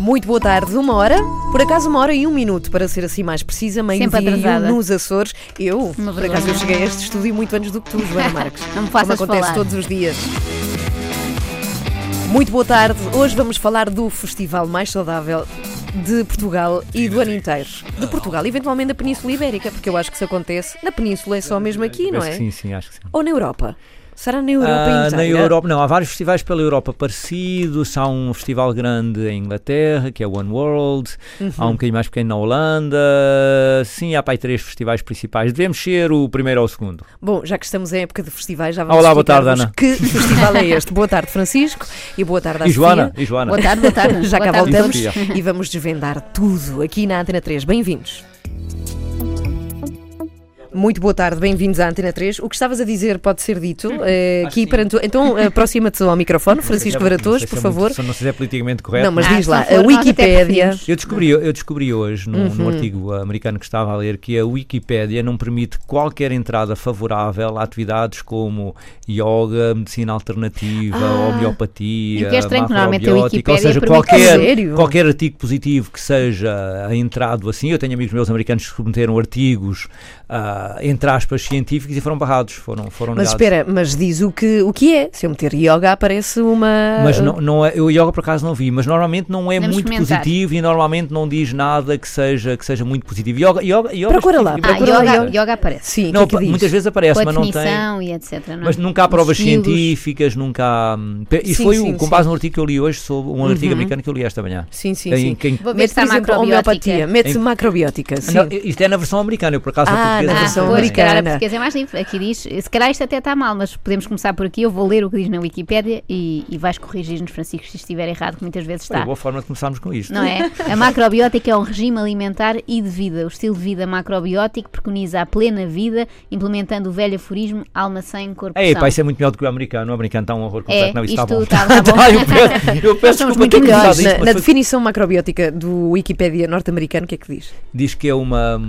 Muito boa tarde, uma hora, por acaso uma hora e um minuto, para ser assim mais precisa, Sempre meio-dia e um atrasada. nos Açores. Eu, Uma por acaso, eu cheguei a este estúdio muito antes do que tu, Joana Marques. Não me faças Como acontece falar. todos os dias. Muito boa tarde, hoje vamos falar do festival mais saudável de Portugal e do ano inteiro. De Portugal, eventualmente da Península Ibérica, porque eu acho que isso acontece na Península, é só mesmo aqui, não que é? Sim, sim, acho que sim. Ou na Europa? Será na Europa Ah, inteira? na Europa, não, há vários festivais pela Europa parecidos. Há um festival grande em Inglaterra, que é o One World. Há Uhum. um bocadinho mais pequeno na Holanda. Sim, há para aí três festivais principais. Devemos ser o primeiro ou o segundo. Bom, já que estamos em época de festivais, já vamos Olá, boa tarde, Ana. Que festival é este? Boa tarde, Francisco, e boa tarde à E Joana? E Joana? Boa tarde, boa tarde. Já boa cá tarde. voltamos Sofia. e vamos desvendar tudo aqui na Antena 3. Bem-vindos. Muito boa tarde, bem-vindos à Antena 3. O que estavas a dizer pode ser dito eh, aqui perante. Então, eh, aproxima-te ao microfone, Francisco Não Varatoso, se por é favor. Não se é politicamente correto. Não, mas diz lá, não a Wikipédia. Eu descobri, eu descobri hoje, num, Uhum. num artigo americano que estava a ler, que a Wikipédia não permite qualquer entrada favorável a atividades como yoga, medicina alternativa, Ah. homeopatia, que é estranho, normalmente a macrobiótica, ou Wikipédia seja, qualquer, qualquer artigo positivo que seja entrado assim. Eu tenho amigos meus americanos que submeteram artigos, ah, entre aspas, científicos e foram barrados, foram, foram Mas negados. espera, mas diz o que, o que é. Se eu meter yoga, aparece uma. Mas não, não é, eu yoga por acaso não vi, mas normalmente não é Podemos muito experimentar. positivo e normalmente não diz nada que seja, que seja muito positivo. Yoga, yoga, yoga Procura lá, Ah, procura lá, yoga, yoga aparece. Sim, Não, que é que diz? muitas vezes aparece, mas não tem. e etc. Não é? Mas nunca há Os provas estilos. científicas, nunca há. hum, Isso Sim, foi sim, com sim. base num artigo que eu li hoje sobre um artigo Uhum. americano que eu li esta manhã. Sim, sim, Em sim. quem- Vou ver Mete, se por está exemplo, macrobiótica. homeopatia. Mete Em- macrobiótica, sim. Não, isto é na versão americana, eu por acaso Ah, a portuguesa sei. pois, americana. portuguesa é mais livre. Aqui diz, se calhar isto até está mal, mas podemos começar por aqui. Eu vou ler o que diz na Wikipédia e, e vais corrigir-nos, Francisco, se estiver errado, que muitas vezes Foi uma está. boa forma de começarmos com isto. Não é? A macrobiótica é um regime alimentar e de vida. O estilo de vida macrobiótico preconiza a plena vida, implementando o velho aforismo alma sem corpo Ei, são. pá, isso é muito melhor do que o americano. O americano está um horror completo. É, não, isso isto está bom. está- está bom. Tá, eu peço, eu peço desculpa muito melhores. isto, Na, na foi- definição macrobiótica do Wikipédia norte-americano, o que é que diz? diz que é uma,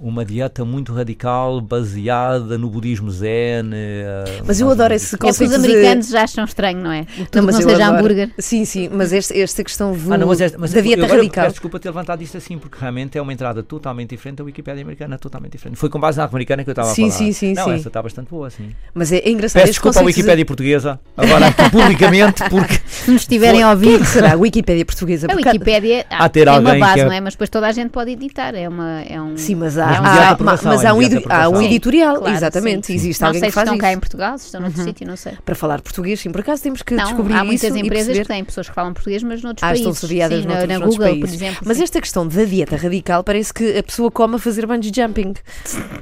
uma dieta muito radical, baseada no budismo zen. eh, Mas eu adoro esse É porque os conceito de- americanos já acham estranho, não é? Tudo que não, seja adoro. hambúrguer. Sim, sim, mas este- esta questão Ah, não, mas esta- mas da dieta eu radical. Peço desculpa ter levantado isto assim, porque realmente é uma entrada totalmente diferente da Wikipédia americana, totalmente diferente. Foi com base na americana que eu estava Sim, a falar. sim, sim, Não, sim. essa está bastante boa, sim. Mas é, é engraçado. Peço desculpa à conceitos de- Wikipédia portuguesa, agora aqui publicamente, porque Se nos estiverem a é ouvir. que será? A Wikipédia portuguesa? A Wikipédia Há ter é uma base, que é- não é? Mas depois toda a gente pode editar. É, uma, é um. Sim, mas é há, um mediante há- mas é há um, há um editorial, Claro, exatamente. sim. Existe não alguém sei que se faz estão isso. cá em Portugal, se estão noutro sítio, não sei. Para falar português, sim, por acaso temos que Não, descobrir há muitas isso e empresas perceber. que têm pessoas que falam português, mas noutros Ah, estão países. sediadas sim, noutros, na, na noutros Google, por países. exemplo. Mas sim. esta questão da dieta radical parece que a pessoa come a fazer bungee jumping.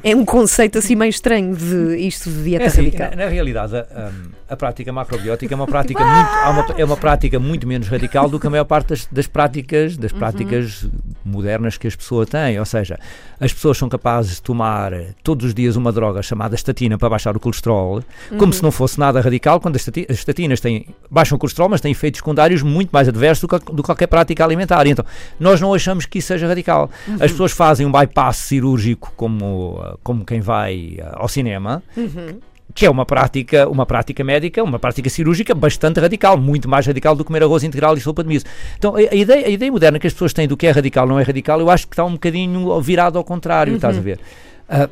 É um conceito assim meio estranho de isto de dieta É assim, radical. na, na realidade, a, a prática macrobiótica é uma prática, muito, há uma- é uma prática muito menos radical do que a maior parte das, das práticas, das práticas modernas que as pessoas têm. Ou seja, as pessoas são capazes de tomar todos os dias uma droga chamada estatina para baixar o colesterol, como se não fosse nada radical, quando as, estati- as estatinas têm, baixam o colesterol, mas têm efeitos secundários muito mais adversos do que, do que qualquer prática alimentar. Então, nós não achamos que isso seja radical. As pessoas fazem um bypass cirúrgico como, como quem vai ah, ao cinema, que é uma prática, uma prática médica, uma prática cirúrgica bastante radical, muito mais radical do que comer arroz integral e sopa de miso. Então, a, ideia, a ideia moderna que as pessoas têm do que é radical não é radical, eu acho que está um bocadinho virado ao contrário, estás a ver? Ah,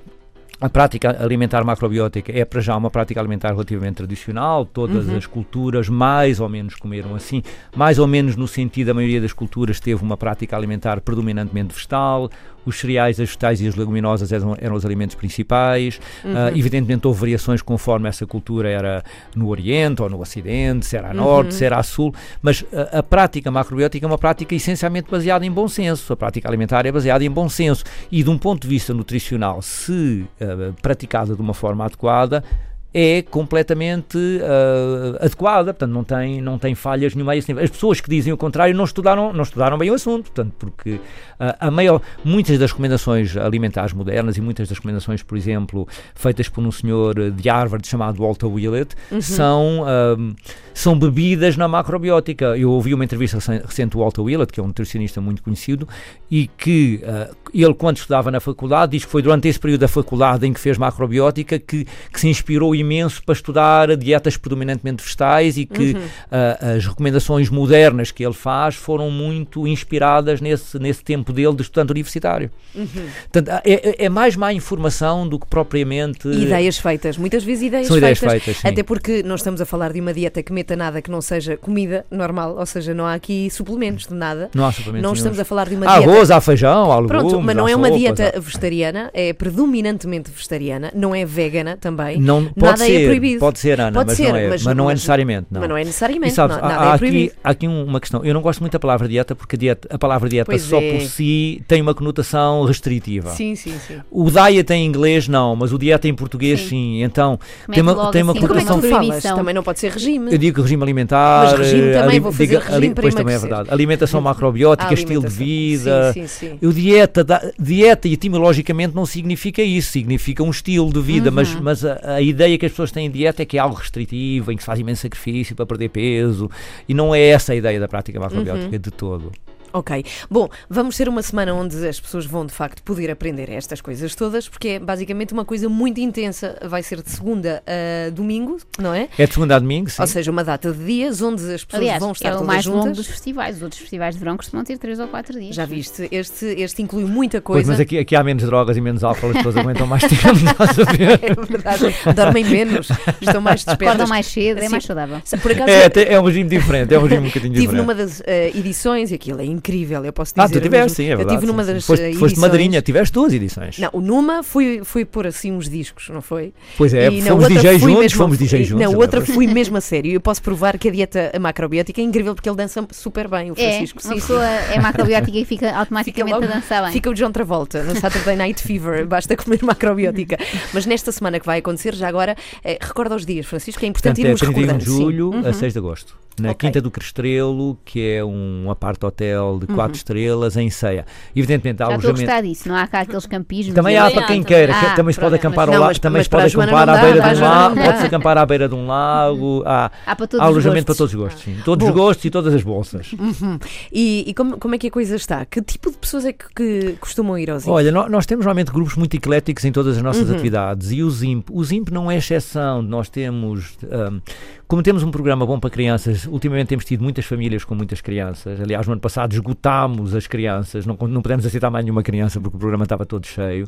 a prática alimentar macrobiótica é para já uma prática alimentar relativamente tradicional, todas as culturas mais ou menos comeram assim, mais ou menos no sentido, a maioria das culturas teve uma prática alimentar predominantemente vegetal, os cereais, as vegetais e as leguminosas eram, eram os alimentos principais, Ah, evidentemente houve variações conforme essa cultura era no Oriente ou no Ocidente, se era a Norte, se era a Sul, mas a, a prática macrobiótica é uma prática essencialmente baseada em bom senso, a prática alimentar é baseada em bom senso. E de um ponto de vista nutricional, se ah, praticada de uma forma adequada, é completamente ah, adequada, portanto não tem, não tem falhas nenhuma a esse nível. As pessoas que dizem o contrário não estudaram, não estudaram bem o assunto, portanto, porque ah, a maior, muitas das recomendações alimentares modernas e muitas das recomendações, por exemplo, feitas por um senhor de Harvard chamado Walter Willett, são, ah, são bebidas na macrobiótica. Eu ouvi uma entrevista recen- recente do Walter Willett, que é um nutricionista muito conhecido, e que ele, quando estudava na faculdade, diz que foi durante esse período da faculdade em que fez macrobiótica que, que se inspirou imenso para estudar dietas predominantemente vegetais e que ah, as recomendações modernas que ele faz foram muito inspiradas nesse, nesse tempo dele de estudante universitário. Portanto, ah, é, é mais má informação do que propriamente. Ideias feitas, muitas vezes ideias São ideias feitas, feitas, sim. até porque não estamos a falar de uma dieta que meta nada que não seja comida normal, ou seja, não há aqui suplementos de nada. Não há suplementos Não estamos a falar de uma Há dieta. arroz, há feijão, há legumes, Pronto, mas não é uma sopas, dieta vegetariana, é predominantemente vegetariana, não é vegana também. Não, pode nada ser, é proibido. Pode ser, Ana, Pode mas, ser, não é, mas- mas, não é necessariamente. Não. Mas não é E necessariamente, sabes, não- há, nada há é aqui, proibido. há aqui um- uma questão. Eu não gosto muito da palavra dieta porque a, dieta, a palavra dieta Pois só é. por si tem uma conotação restritiva. Sim, sim, sim. O diet em inglês não, mas o dieta em português Sim. sim. Então Mete tem uma, tem uma E como é que conotação. Falas? Também não pode ser regime. Eu digo regime alimentar. Mas regime eh, também, ali- vou fazer diga- regime ali- para Pois também é verdade. Alimentação macrobiótica, A estilo de vida. Sim, sim, sim. Eu dieta, da- dieta etimologicamente não significa isso, significa um estilo de vida, mas, Uhum. mas a, a ideia que as pessoas têm de dieta é que é algo restritivo, em que se faz imenso sacrifício para perder peso, e não é essa a ideia da prática macrobiótica Uhum. de todo. Ok. Bom, vamos ter uma semana onde as pessoas vão de facto poder aprender estas coisas todas, porque é basicamente uma coisa muito intensa. Vai ser de segunda a domingo, não é? É de segunda a domingo, sim. Ou seja, uma data de dias onde as pessoas Aliás, vão estar é o todas mais longo juntas. dos festivais. Os outros festivais de verão costumam ter 3 ou 4 dias. Já viste? Este, este inclui muita Pois, coisa. mas aqui, aqui há menos drogas e menos álcool, as pessoas aguentam mais tempo, estás a ver? É verdade. Dormem menos, estão mais despertas. Acordam mais cedo, é mais saudável. Por acaso, É, é um regime diferente, é um regime um bocadinho Tive diferente. numa das eh, edições, e aquilo é incrível, eu posso dizer. Ah, tu tiveste, sim, é Eu verdade. tive numa sim, sim. das Foste, eh, foste edições. madrinha, tiveste duas edições. Não, o numa foi, foi pôr assim uns discos, não foi? Pois é, E fomos DJ fui juntos, mesmo- fomos DJ juntos. Na eu outra fui mesmo a sério. Eu posso provar que a dieta macrobiótica é incrível porque ele dança super bem, o É, Francisco. uma Sim, sim. pessoa é macrobiótica e fica automaticamente logo- a dançar bem. Fica o John Travolta no Saturday Night Fever, basta comer macrobiótica. Mas nesta semana que vai acontecer, já agora, eh, recorda os dias, Francisco, é importante Portanto, é irmos 31 recordando. de sim. julho Uhum. a 6 de agosto. Na Ok. Quinta do Crestrelo, que é um apart hotel de Uhum. 4 estrelas em ceia. Evidentemente, há Já estou a alojamento. disso, não há cá aqueles campismos. Também há para quem queira, Ah, também se pode acampar ao lado, também se pode acampar à beira de um lago, pode-se acampar à beira de um lago, há, Há para todos há os alojamento para todos os gostos, sim. Todos Bom. os gostos e todas as bolsas. Uhum. E, e como, como é que a coisa está? Que tipo de pessoas é que, que costumam ir aos Olha, nó- nós temos realmente grupos muito ecléticos em todas as nossas Uhum. atividades e o ZIMP, o ZIMP não é exceção, nós temos, ahm, como temos um programa bom para crianças, ultimamente temos tido muitas famílias com muitas crianças, aliás no ano passado esgotámos as crianças, não, não pudemos aceitar mais nenhuma criança porque o programa estava todo cheio,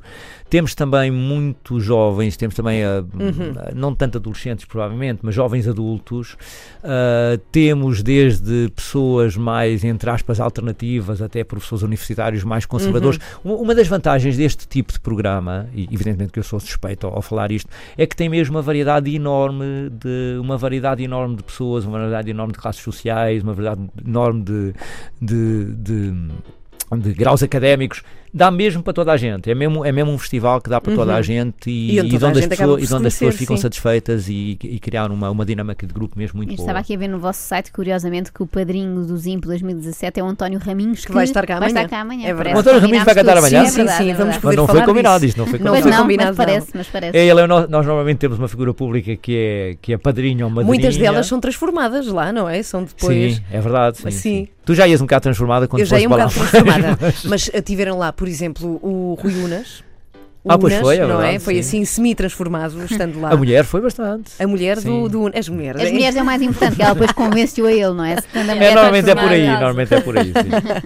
temos também muitos jovens, temos também, ah, Uhum. não tanto adolescentes provavelmente, mas jovens adultos, ah, temos desde pessoas mais, entre aspas, alternativas, até professores universitários mais conservadores, uma, uma das vantagens deste tipo de programa, e evidentemente que eu sou suspeito ao, ao falar isto, é que tem mesmo uma variedade enorme de uma variedade enorme de pessoas, uma variedade enorme de classes sociais, uma variedade enorme de, de, de, de graus académicos. Dá mesmo para toda a gente. É mesmo, é mesmo um festival que dá para toda Uhum. a gente e, E onde e onde as pessoas, e onde as pessoas ficam sim. satisfeitas e, e criar uma, uma dinâmica de grupo mesmo muito Eu boa. estava aqui a ver no vosso site, curiosamente, que o padrinho do Zimpo 2017 é o António Raminhos, que, vai estar cá vai amanhã. estar cá amanhã. É verdade. O António Raminhos vai cantar amanhã? Sim, verdade, sim, é vamos. Mas não falar foi combinado disso. isto, não foi combinado. Não, combinado, mas não. parece, mas parece. É, ele é o no- nós normalmente temos uma figura pública que é, que é padrinho ou madrinha. Muitas delas são transformadas lá, não é? São depois. Sim, é verdade. Sim, Sim. sim. Tu já ias um bocado transformada quando Eu já ia um bocado transformada. Mas tiveram lá, por exemplo, o Rui Unas. O Ah, pois Unas, foi, é não é? verdade, Foi sim. assim semi-transformado, estando lá. A mulher foi bastante. A mulher do, do. As mulheres. As mulheres é o mais importante, que ela depois convence-o a ele, não é? Mulher É, normalmente é por aí, normalmente é por aí. Sim.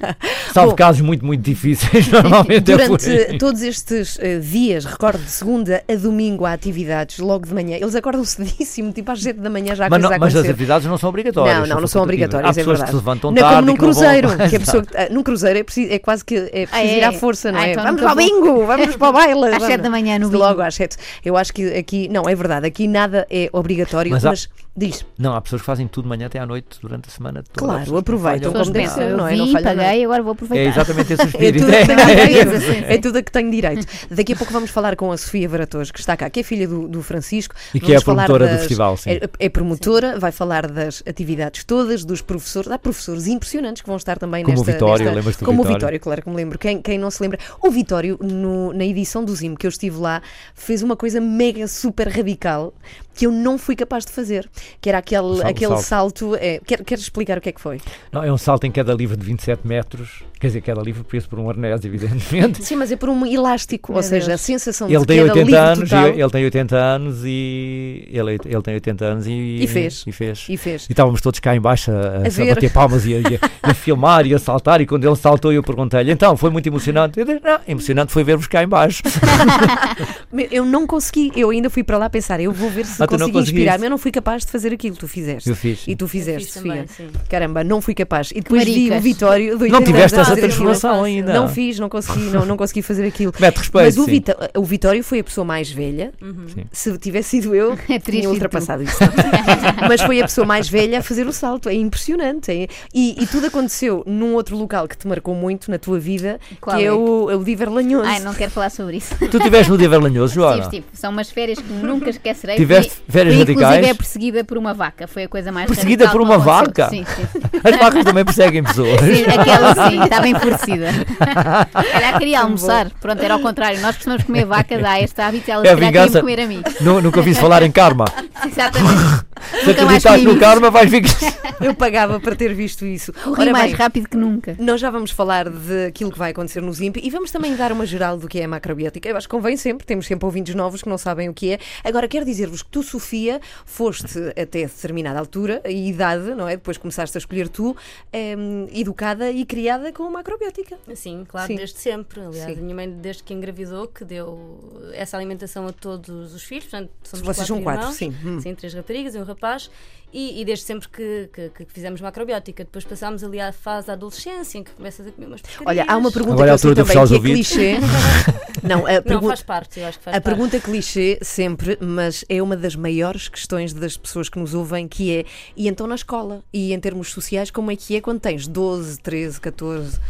Salvo Bom. casos muito, muito difíceis, normalmente é por Durante aí. todos estes eh, dias, recordo de segunda a domingo há atividades, logo de manhã. Eles acordam cedíssimo, tipo às 7 da manhã já há Mas, não- a mas as atividades não são obrigatórias. Não, não, não são obrigatórias, Há é pessoas verdade. que se levantam Não é tarde como num cruzeiro, que a pessoa que, ah, num cruzeiro é, preciso, é quase que é preciso Ah, ir é? à força, não Ah, é? então vamos ao bingo, vamos para o baile. Às vamos. 7 da manhã no. Logo às 7. Eu acho que aqui, não, é verdade, aqui nada é obrigatório, Mas mas, há- diz, Não, há pessoas que fazem tudo de manhã até à noite durante a semana toda. Claro, aproveitam como deve ser, eu não é? Não vi, falha paguei, agora vou É aproveitar. exatamente esse o É espírito. tudo, a que tenho direito. Sim, sim. é tudo a que tenho direito. Daqui a pouco vamos falar com a Sofia Varatoso, que está cá, que é filha do, do Francisco. E que é a promotora do das- festival, sim. É, é promotora, vai falar das atividades todas, dos professores. Há professores impressionantes que vão estar também Como o nesta. Vitório, nesta- lembras-te do Como o Vitório? Vitório, claro que me lembro. Quem, quem não se lembra? O Vitório, no- na edição do Zim que eu estive lá fez uma coisa mega super radical que eu não fui capaz de fazer, que era aquele, Sal- aquele salto. salto. é, quer, queres explicar o que é que foi? Não, é um salto em queda livre de 27 metros, quer dizer, queda livre preso por um arnés, evidentemente. Sim, mas é por um elástico, Meu ou seja, a sensação Ele de tem queda 80 livre anos, total, e, ele tem 80 anos e ele, ele tem 80 anos e, E fez. E fez. e fez. E estávamos todos cá em baixo a, a, A bater palmas e a, a- a filmar e a saltar. E quando ele saltou, eu perguntei-lhe: então, foi muito emocionante? Eu disse: não, emocionante foi ver-vos cá em baixo. Me- Eu não consegui, eu ainda fui para lá pensar, eu vou ver se Ah, tu não consigo conseguiste? inspirar, mas eu não fui capaz de fazer aquilo que tu fizeste. Eu fiz. E tu fizeste, fiz Sofia. também, sim. Caramba, não fui capaz. E depois vi o Vitório. do Não 80 tiveste essa transformação ainda. Não fiz, não consegui, não, não consegui fazer aquilo. Mete respeito. Mas o, sim. Vita- o Vitório foi a pessoa mais velha. Sim. Se tivesse sido eu, É tinha ultrapassado isso. Mas foi a pessoa mais velha a fazer o salto. É impressionante. é- E, e tudo aconteceu num outro local que te marcou muito na tua vida, Qual que é, é? o, o Diver Lanhoso. Ai, não quero falar sobre isso. Tu estiveste no Diver Lanhoso, Joana? Tive, tive. São umas férias que nunca esquecerei. Tiveste férias fui, radicais? Inclusive é perseguida por uma vaca. Foi a coisa mais Perseguida radical por uma vaca? Sim, sim. As vacas também perseguem pessoas. Sim, aquela sim, estava enfurecida. Ela queria almoçar. Pronto, era ao contrário. Nós costumamos comer vaca, dá este hábito, ela É vingança. comer a mim. Nu- Nunca ouvi falar em karma. Exatamente. Se acreditares comi no karma, vais ficar. Eu pagava para ter visto isso. Corri Ora mais bem, rápido que nunca. Nós já vamos falar daquilo que vai acontecer no ZIMP e vamos também dar uma geral do que é a macrobiótica. Eu acho que convém sempre, temos sempre ouvintes novos que não sabem o que é. Agora, quero dizer-vos que tu, Sofia, foste até determinada altura e idade, não é? Depois começaste a escolher tu, em, educada e criada com macrobiótica. Sim, claro, Sim. desde sempre. Aliás, Sim. a minha mãe, desde que engravidou, que deu essa alimentação a todos os filhos. Portanto, somos Vocês são quatro, irmãos. sim. Hum. Sim, três raparigas e um rapaz. E, e desde sempre que, que, que fizemos macrobiótica. Depois passámos ali à fase da adolescência, em que começas a comer umas porcarias. Olha, há uma pergunta Agora é a que eu sei altura de também que é clichê. não, a Não, pergunta. faz parte, eu acho que faz A parte. pergunta clichê sempre, mas é uma das maiores questões das pessoas que nos ouvem, que é, e então na escola? E em termos sociais, como é que é quando tens 12, 13, 14?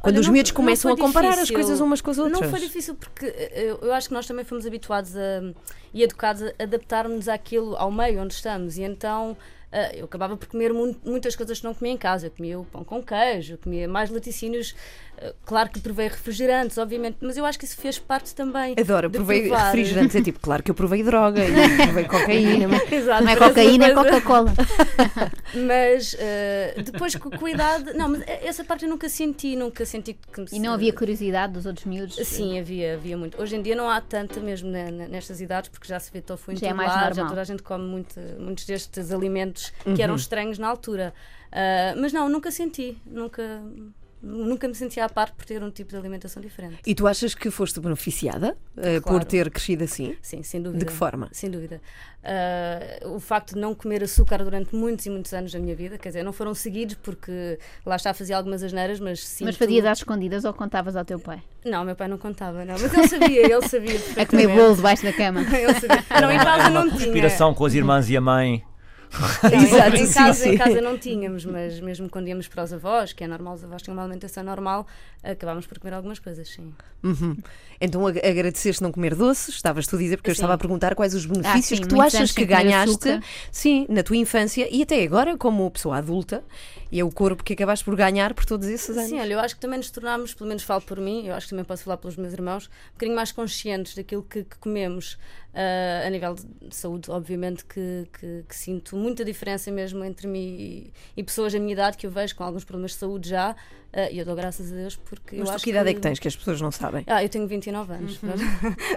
Quando Olha, os não- miúdos começam a comparar as difícil. coisas umas com as outras. Não foi difícil porque eh, eu, eu acho que nós também fomos habituados a, e educados a adaptar-nos àquilo, ao meio onde estamos. E então eh, eu acabava por comer mu- muitas coisas que não comia em casa. Eu comia o pão com queijo, eu comia mais laticínios. Claro que provei refrigerantes, obviamente, mas eu acho que isso fez parte também. Adoro, provei provar. refrigerantes. É tipo, claro que eu provei droga e provei cocaína. mas- Exato, Não é cocaína, é Coca-Cola. Mas eh, depois com idade. Não, mas essa parte eu nunca senti, nunca senti que me E não havia curiosidade dos outros miúdos? Sim, havia, havia muito. Hoje em dia não há tanta mesmo na- na- nestas idades, porque já se vê tofu em Já é todo mais lado, já toda a gente come muito, muitos destes alimentos que eram estranhos na altura. Ah, mas não, nunca senti, nunca, nunca me senti à parte por ter um tipo de alimentação diferente. E tu achas que foste beneficiada eh, por Claro. ter crescido assim? Sim, sem dúvida. que forma? Sem dúvida. Ah, o facto de não comer açúcar durante muitos e muitos anos da minha vida, quer dizer, não foram seguidos porque lá está fazia algumas asneiras, mas sim. Mas fazias às escondidas ou contavas ao teu pai? Não, meu pai não contava, não. Mas ele sabia, ele sabia. A comer bolo debaixo da cama. Ele sabia. Não, em casa não tinha. Conspiração com as irmãs e a mãe. Não, em- Exato, em, sim, casa, em casa não tínhamos, mas mesmo quando íamos para os avós, que é normal, os avós tinham uma alimentação normal, acabámos por comer algumas coisas, sim. Uhum. Então ag- agradeceste não comer doces, estavas tu a dizer, porque eu Sim. estava a perguntar quais os benefícios sim, que tu achas que ganhaste açúcar. sim, na tua infância e até agora como pessoa adulta e é o corpo que acabaste por ganhar por todos esses anos. Sim, olha, eu acho que também nos tornámos, pelo menos falo por mim, eu acho que também posso falar pelos meus irmãos, um bocadinho mais conscientes daquilo que, que comemos. Ah, a nível de saúde, obviamente que, que- que sinto muita diferença mesmo entre mim e, e pessoas da minha idade que eu vejo com alguns problemas de saúde já, ah, e eu dou graças a Deus porque eu Mas tu acho que idade é que tens, que as pessoas não sabem? Ah, eu tenho 29 anos. mas-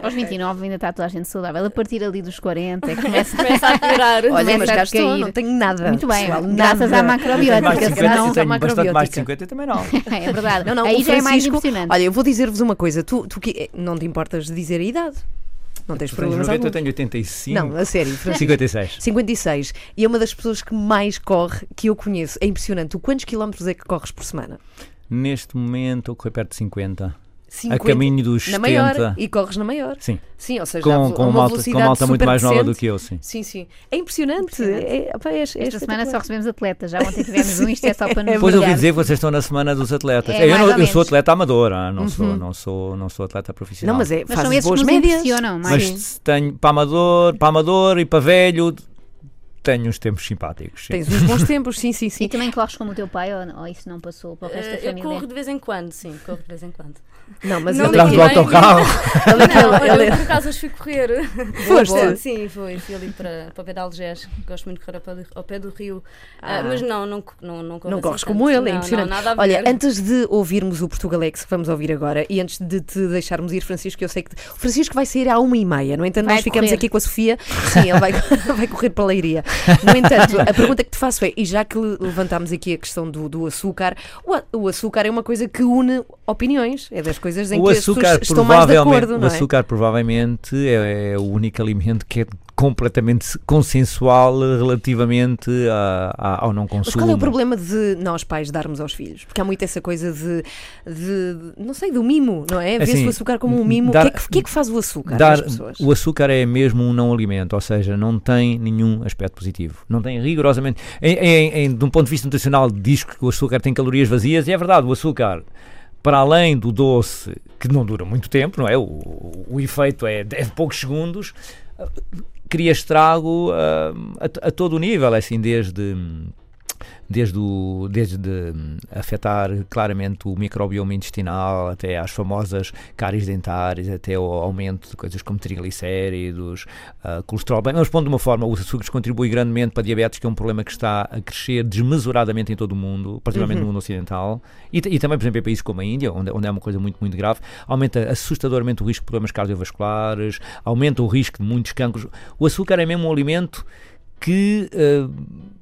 Aos 29 ainda está toda a gente saudável. A partir ali dos 40 é que começa. Começa a piorar. Olha, mas a cá estou, não tenho nada. Muito bem, pessoal, graças nada. à macrobiótica, 50, senão. eu tenho à bastante mais de macrobiótica. 50, eu também não. É verdade. Não, não, Aí já é mais impressionante. Olha, eu vou dizer-vos uma coisa, tu, tu que não te importas de dizer a idade? Não tens Tu tens problemas 90, eu tenho 85. Não, a sério, Francisco. 56. 56. E é uma das pessoas que mais corre que eu conheço. É impressionante. Tu quantos quilómetros é que corres por semana? Neste momento, eu corro perto de 50. 50. A caminho dos Na 70. maior. E corres na maior. Sim, Sim, ou seja, com, com, uma uma malta, com velocidade uma malta muito mais nova do que eu, sim. Sim, sim. É impressionante. É, opa, é, é Esta semana espetacular. só recebemos atletas. Já ontem tivemos um, isto é só para nos Depois eu ouvi dizer que vocês estão na semana dos atletas. É, eu, não- eu sou atleta amador, ah, não, sou, não, sou, não sou atleta profissional. Não, mas é, Mas são esses que boas nos médias. impressionam mais. Mas tenho para amador, para amador e para velho, tenho uns tempos simpáticos. sim. Tens uns bons tempos, sim, sim, sim. E também corres como o teu pai ou, ou isso não passou para o resto da Eh, eu família? corro de vez em quando, sim, corro de vez em quando. Não, mas Não ele Atrás do autocarro. aqui- Não, eu por acaso hoje fui correr. Foste? Sim, fui. Fui ali para, para o pé de Algés. Gosto muito de correr ao pé do, ao pé do rio. Ah, Ah. mas não, não, não, não Não assim corres como ele, é impressionante. Não, nada a Olha, antes de ouvirmos o Portugalex que vamos ouvir agora e antes de te deixarmos ir, Francisco, eu sei que o Francisco vai sair à uma e meia, no entanto, Vai nós ficamos correr. aqui com a Sofia. Sim, ele vai, vai correr para a leiria. No entanto, a pergunta que te faço é: e já que levantámos aqui a questão do, do açúcar, o, o açúcar é uma coisa que une opiniões, é coisas em O que as açúcar, pessoas estão mais de provavelmente, acordo, o é? açúcar provavelmente é, é o único alimento que é completamente consensual relativamente a- a- ao não Mas consumo. qual é o problema de nós pais darmos aos filhos? Porque há muito essa coisa de, de não sei, do mimo, não é? Vê-se Assim, o açúcar como um mimo. dar- o, que é que, que é que faz o açúcar Dar- pessoas? o açúcar é mesmo um não alimento, ou seja, não tem nenhum aspecto positivo. Não tem rigorosamente. Em, em- em- de um ponto de vista nutricional, diz que o açúcar tem calorias vazias, e é verdade, o açúcar. Para além do doce, que não dura muito tempo, não é? O, o efeito é de, poucos segundos, ah, cria estrago ah, a, a todo o nível, é assim, desde desde, o, desde hum, afetar claramente o microbioma intestinal até às famosas cáries dentárias, até o aumento de coisas como triglicéridos, ah, colesterol. Bem, mas pondo de uma forma, os açúcares contribuem grandemente para a diabetes, que é um problema que está a crescer desmesuradamente em todo o mundo, particularmente no mundo ocidental, e, e também, por exemplo, em países como a Índia, onde, onde é uma coisa muito, muito grave, aumenta assustadoramente o risco de problemas cardiovasculares, aumenta o risco de muitos cancros. O açúcar é mesmo um alimento que ah,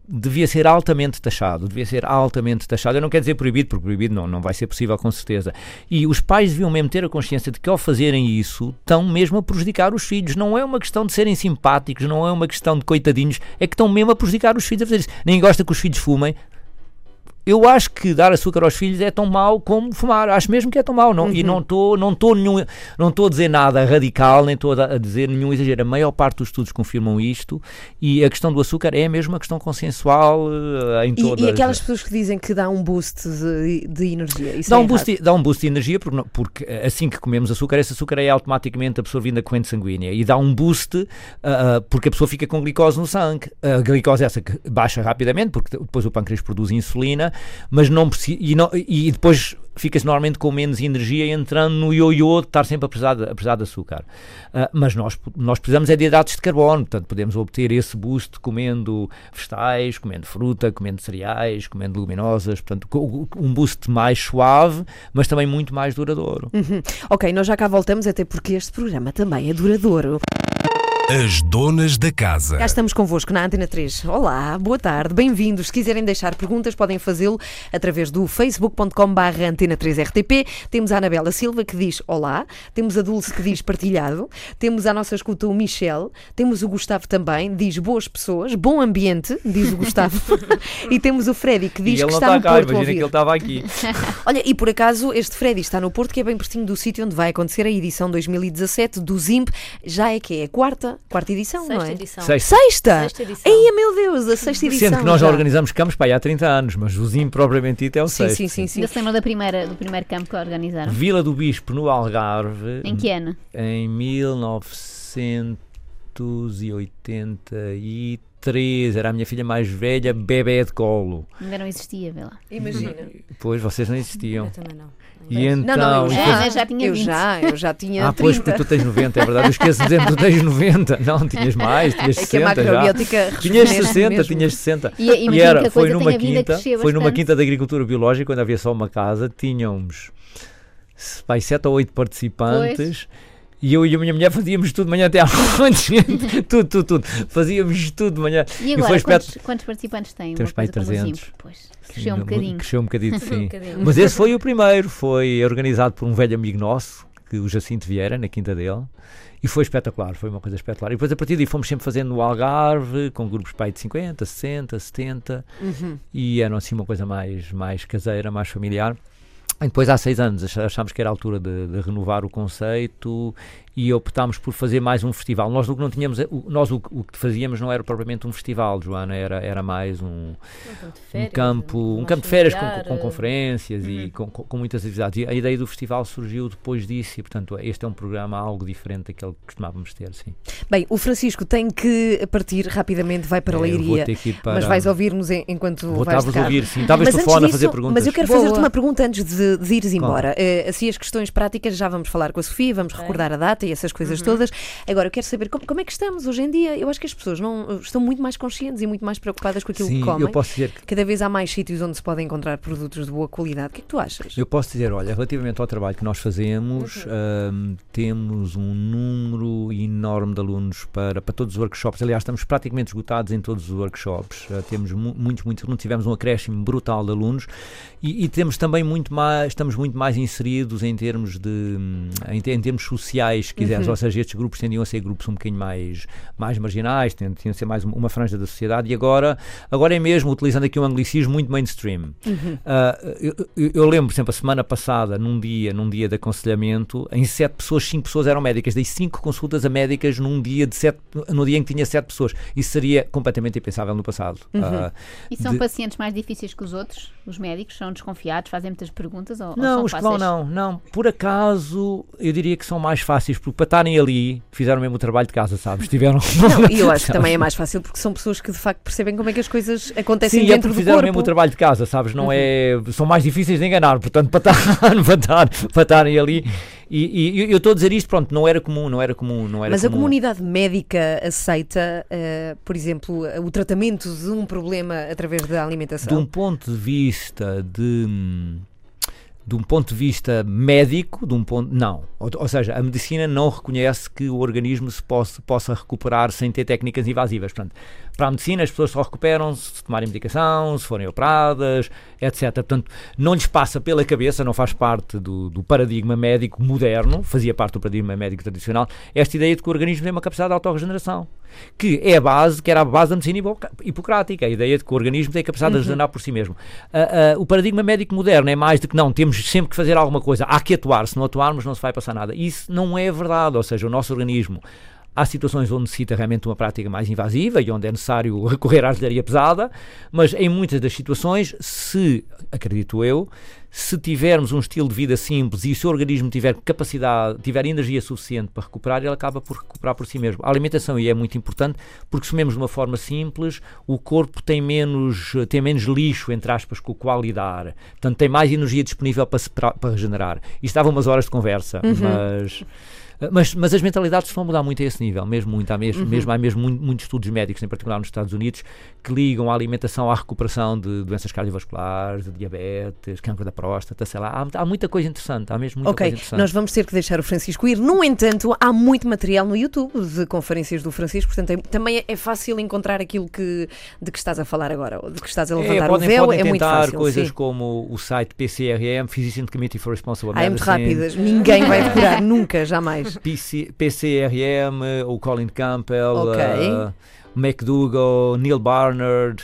devia ser altamente taxado, devia ser altamente taxado. Eu não quero dizer proibido, porque proibido não, não vai ser possível com certeza. E os pais deviam mesmo ter a consciência de que ao fazerem isso estão mesmo a prejudicar os filhos. Não é uma questão de serem simpáticos, não é uma questão de coitadinhos, é que estão mesmo a prejudicar os filhos a fazer isso. Nem gosta que os filhos fumem. Eu acho que dar açúcar aos filhos é tão mau como fumar. Acho mesmo que é tão mau. Não, E não estou não estou nenhum, não estou a dizer nada radical, nem estou a dizer nenhum exagero. A maior parte dos estudos confirmam isto e a questão do açúcar é mesmo uma questão consensual eh, em E, todas. e aquelas pessoas que dizem que dá um boost de, de energia. Isso Dá é um, errado. boost, de- dá um boost de energia porque, não- porque eh, assim que comemos açúcar, esse açúcar é automaticamente absorvido na corrente sanguínea e dá um boost ah, porque a pessoa fica com glicose no sangue. A glicose é essa que baixa rapidamente porque depois o pâncreas produz insulina, mas não e, e depois fica-se normalmente com menos energia entrando no ioiô de estar sempre a precisar de, a precisar de açúcar. Ah, mas nós, nós precisamos é de hidratos de carbono, portanto podemos obter esse boost comendo vegetais, comendo fruta, comendo cereais, comendo leguminosas, portanto um boost mais suave, mas também muito mais duradouro. Uhum. Ok, nós já cá voltamos, até porque este programa também é duradouro. As donas da casa. Cá estamos convosco na Antena 3. Olá, boa tarde, bem-vindos. Se quiserem deixar perguntas, podem fazê-lo através do facebook.com/barra Antena 3RTP. Temos a Anabela Silva que diz olá, temos a Dulce que diz partilhado, temos a nossa escuta o Michel, temos o Gustavo também, diz boas pessoas, bom ambiente, diz o Gustavo, e temos o Freddy que diz e ele que não está está no cá, Porto a imagina ouvir. que ele estava aqui. Olha, e por acaso este Freddy está no Porto, que é bem pertinho do sítio onde vai acontecer a edição 2017 do ZIMP. Já é que é a quarta, quarta edição, não Sexta é? edição. Sexta. Sexta! Sexta edição. Ai, meu Deus, a sexta edição. Sendo que nós já organizamos campos para aí há 30 anos, mas o Zim propriamente dito é o Sim, sexto. sim, sim, sim. Ainda se lembram da primeira, do primeiro campo que organizaram? Vila do Bispo, no Algarve, Em que ano? em 1983. Era a minha filha mais velha, bebê de colo. Ainda não existia, vê lá. Imagina. Pois vocês não existiam. Eu também não. E então. Não, não, eu e já, Ah, já tinha eu 20. já, eu já tinha Ah, pois, 30. porque tu tens 90, é verdade. Eu esqueço de dizer que tu tens 90. Não, tinhas mais, tinhas É que a 60 já. Tinhas rejuvenesce 60, mesmo. tinhas 60. E, imagino que a foi numa quinta, foi numa quinta de agricultura biológica, quando havia só uma casa, tínhamos pai, sete ou oito participantes. E eu e a minha mulher fazíamos tudo de manhã até à noite, tudo, tudo, tudo. Fazíamos tudo de manhã. E agora, espeto- quantos, quantos participantes têm? Temos para aí coisa como o 300. Zimp? Pois, cresceu um bocadinho. Cresceu um bocadinho, Um sim. bocadinho. Mas esse foi o primeiro, foi organizado por um velho amigo nosso, que o Jacinto Vieira, na quinta dele. E foi espetacular, foi uma coisa espetacular. E depois a partir daí fomos sempre fazendo no Algarve, com grupos aí de 50, 60, 70, Uhum. e era assim uma coisa mais, mais caseira, mais familiar. Depois, há seis anos, ach- achámos que era a altura de, de renovar o conceito e optámos por fazer mais um festival. Nós o que não tínhamos, nós o, que- o que fazíamos não era propriamente um festival, Joana, era, era mais um, Um campo de um férias, campo, um campo de férias com, com eh, conferências e com, com- com muitas atividades. E a ideia do festival surgiu depois disso e, portanto, este é um programa algo diferente daquele que costumávamos ter, sim. Bem, o Francisco tem que partir rapidamente, vai para a É, Leiria. para... Mas vais ouvir-nos en- enquanto Vou vais de carro. ouvir, sim. Talvez Mas antes telefone a disso- fazer perguntas. Mas eu quero fazer-te uma pergunta antes de, de ires Claro. embora. Eh, assim, as questões práticas já vamos falar com a Sofia, vamos Ok. recordar a data e essas coisas todas. Agora, eu quero saber como, como é que estamos hoje em dia. Eu acho que as pessoas não, estão muito mais conscientes e muito mais preocupadas com aquilo Sim, que comem. eu posso dizer que Cada vez há mais sítios onde se podem encontrar produtos de boa qualidade. O que é que tu achas? Eu posso dizer, olha, relativamente ao trabalho que nós fazemos, ahm, temos um número enorme de alunos para, para todos os workshops. Aliás, estamos praticamente esgotados em todos os workshops. Ah, temos mu muitos, muitos alunos, tivemos um acréscimo brutal de alunos e, e temos também muito mais, estamos muito mais inseridos em termos de hum, em, em termos sociais, se quiseres. Ou seja, estes grupos tendiam a ser grupos um bocadinho mais, mais marginais, tendiam a ser mais uma, franja da sociedade e agora, agora é mesmo, utilizando aqui um anglicismo, muito mainstream. Ah, eu, eu- eu lembro, por exemplo, a semana passada, num dia, num dia de aconselhamento, em sete pessoas, cinco pessoas eram médicas. Dei cinco consultas a médicas num dia de sete, no dia em que tinha sete pessoas. Isso seria completamente impensável no passado. Ah, E são de- pacientes mais difíceis que os outros? Os médicos são desconfiados, fazem muitas perguntas ou, ou Não, são os que vão não, não. Por acaso, eu diria que são mais fáceis, porque para estarem ali, fizeram mesmo o trabalho de casa, sabes? Tiveram. Não, e eu acho que também é mais fácil porque são pessoas que de facto percebem como é que as coisas acontecem Sim, é dentro porque do fizeram corpo. mesmo o trabalho de casa, sabes? Não é, são mais difíceis de enganar, portanto, para estar, para estar, para estarem ali. E, e eu estou a dizer isto, pronto, não era comum, não era comum, não era Mas a comum. comunidade médica aceita, eh, por exemplo, o tratamento de um problema através da alimentação? de um ponto de vista de hum, de um ponto de vista médico, de um ponto não, ou, ou seja, a medicina não reconhece que o organismo se possa, possa recuperar sem ter técnicas invasivas. Portanto, para a medicina as pessoas só recuperam se tomarem medicação, se forem operadas, etc. Portanto, não lhes passa pela cabeça, não faz parte do, do paradigma médico moderno, fazia parte do paradigma médico tradicional, esta ideia de que o organismo tem uma capacidade de autorregeneração, que é a base, que era a base da medicina hipocrática, a ideia de que o organismo tem a capacidade de regenerar por si mesmo. Ah, ah, o paradigma médico moderno é mais de que não, temos sempre que fazer alguma coisa, há que atuar, se não atuarmos não se vai passar nada. Isso não é verdade, ou seja, o nosso organismo Há situações onde necessita realmente uma prática mais invasiva e onde é necessário recorrer à artilharia pesada, mas em muitas das situações, se, acredito eu, se tivermos um estilo de vida simples e se o organismo tiver capacidade, tiver energia suficiente para recuperar, ele acaba por recuperar por si mesmo. A alimentação é muito importante porque se comemos de uma forma simples, o corpo tem menos, tem menos lixo, entre aspas, com o qual lidar. Portanto, tem mais energia disponível para, se, para, para regenerar. Isto dava umas horas de conversa, mas... Mas, mas as mentalidades a mudar muito a esse nível, mesmo muito. Há mesmo, mesmo, há mesmo muito- muitos estudos médicos, em particular nos Estados Unidos, que ligam a alimentação à recuperação de doenças cardiovasculares, de diabetes, câncer da próstata, sei lá. Há, há muita coisa interessante, há mesmo muita Ok, coisa interessante. nós vamos ter que deixar o Francisco ir. No entanto, há muito material no YouTube de conferências do Francisco, portanto é- também é- é fácil encontrar aquilo que, de que estás a falar agora, ou de que estás a levantar É, o podem, véu, podem é muito fácil. coisas sim. como o site PCRM, Physician Committee for Responsible Ah, é muito Medicine, rápidas, ninguém vai decorar, nunca, jamais. PC, PCRM, o Colin Campbell, Ok. uh, McDougall, Neil Barnard,